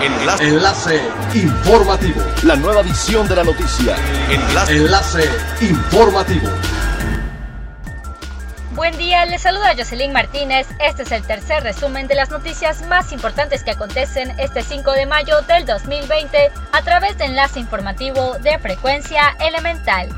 Enlace. Enlace informativo. La nueva edición de la noticia. Enlace. Enlace informativo. Buen día, les saluda Jocelyn Martínez. Este es el tercer resumen de las noticias más importantes que acontecen este 5 de mayo del 2020 a través de enlace informativo de frecuencia elemental.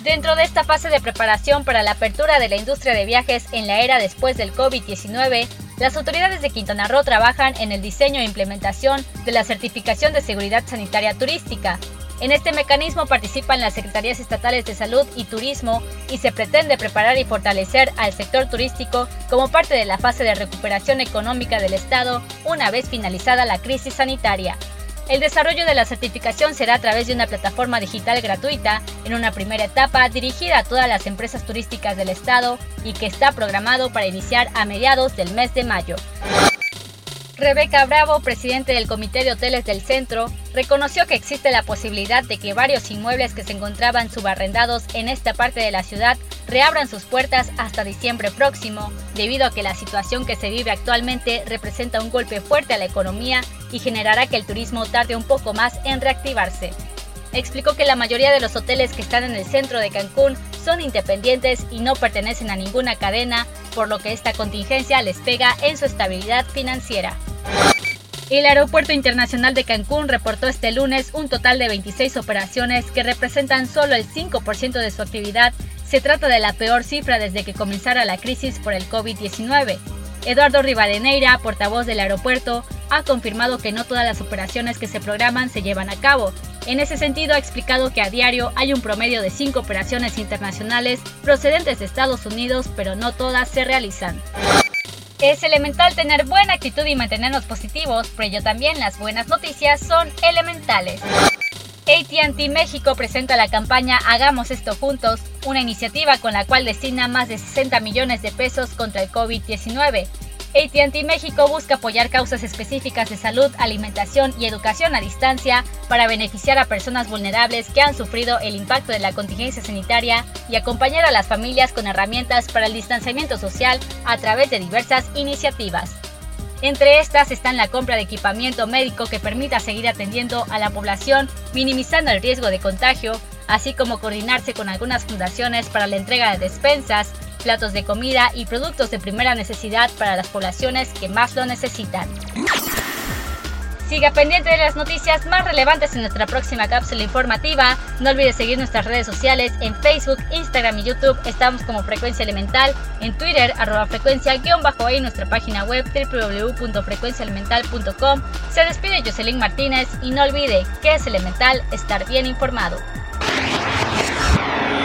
Dentro de esta fase de preparación para la apertura de la industria de viajes en la era después del COVID-19, las autoridades de Quintana Roo trabajan en el diseño e implementación de la certificación de seguridad sanitaria turística. En este mecanismo participan las Secretarías Estatales de Salud y Turismo y se pretende preparar y fortalecer al sector turístico como parte de la fase de recuperación económica del Estado una vez finalizada la crisis sanitaria. El desarrollo de la certificación será a través de una plataforma digital gratuita en una primera etapa dirigida a todas las empresas turísticas del estado y que está programado para iniciar a mediados del mes de mayo. Rebeca Bravo, presidente del Comité de Hoteles del Centro, reconoció que existe la posibilidad de que varios inmuebles que se encontraban subarrendados en esta parte de la ciudad reabran sus puertas hasta diciembre próximo, debido a que la situación que se vive actualmente representa un golpe fuerte a la economía y generará que el turismo tarde un poco más en reactivarse. Explicó que la mayoría de los hoteles que están en el centro de Cancún son independientes y no pertenecen a ninguna cadena, por lo que esta contingencia les pega en su estabilidad financiera. El Aeropuerto Internacional de Cancún reportó este lunes un total de 26 operaciones que representan solo el 5% de su actividad. Se trata de la peor cifra desde que comenzara la crisis por el COVID-19. Eduardo Rivadeneira, portavoz del aeropuerto, ha confirmado que no todas las operaciones que se programan se llevan a cabo. En ese sentido, ha explicado que a diario hay un promedio de 5 operaciones internacionales procedentes de Estados Unidos, pero no todas se realizan. Es elemental tener buena actitud y mantenernos positivos, pero ello también las buenas noticias son elementales. ATT México presenta la campaña Hagamos esto juntos, una iniciativa con la cual destina más de 60 millones de pesos contra el COVID-19. ATT México busca apoyar causas específicas de salud, alimentación y educación a distancia para beneficiar a personas vulnerables que han sufrido el impacto de la contingencia sanitaria y acompañar a las familias con herramientas para el distanciamiento social a través de diversas iniciativas. Entre estas están la compra de equipamiento médico que permita seguir atendiendo a la población, minimizando el riesgo de contagio, así como coordinarse con algunas fundaciones para la entrega de despensas, platos de comida y productos de primera necesidad para las poblaciones que más lo necesitan. Siga pendiente de las noticias más relevantes en nuestra próxima cápsula informativa. No olvide seguir nuestras redes sociales en Facebook, Instagram y YouTube. Estamos como Frecuencia Elemental. En Twitter, arroba frecuencia-e y nuestra página web www.frecuenciaelemental.com. Se despide Jocelyn Martínez y no olvide que es elemental estar bien informado.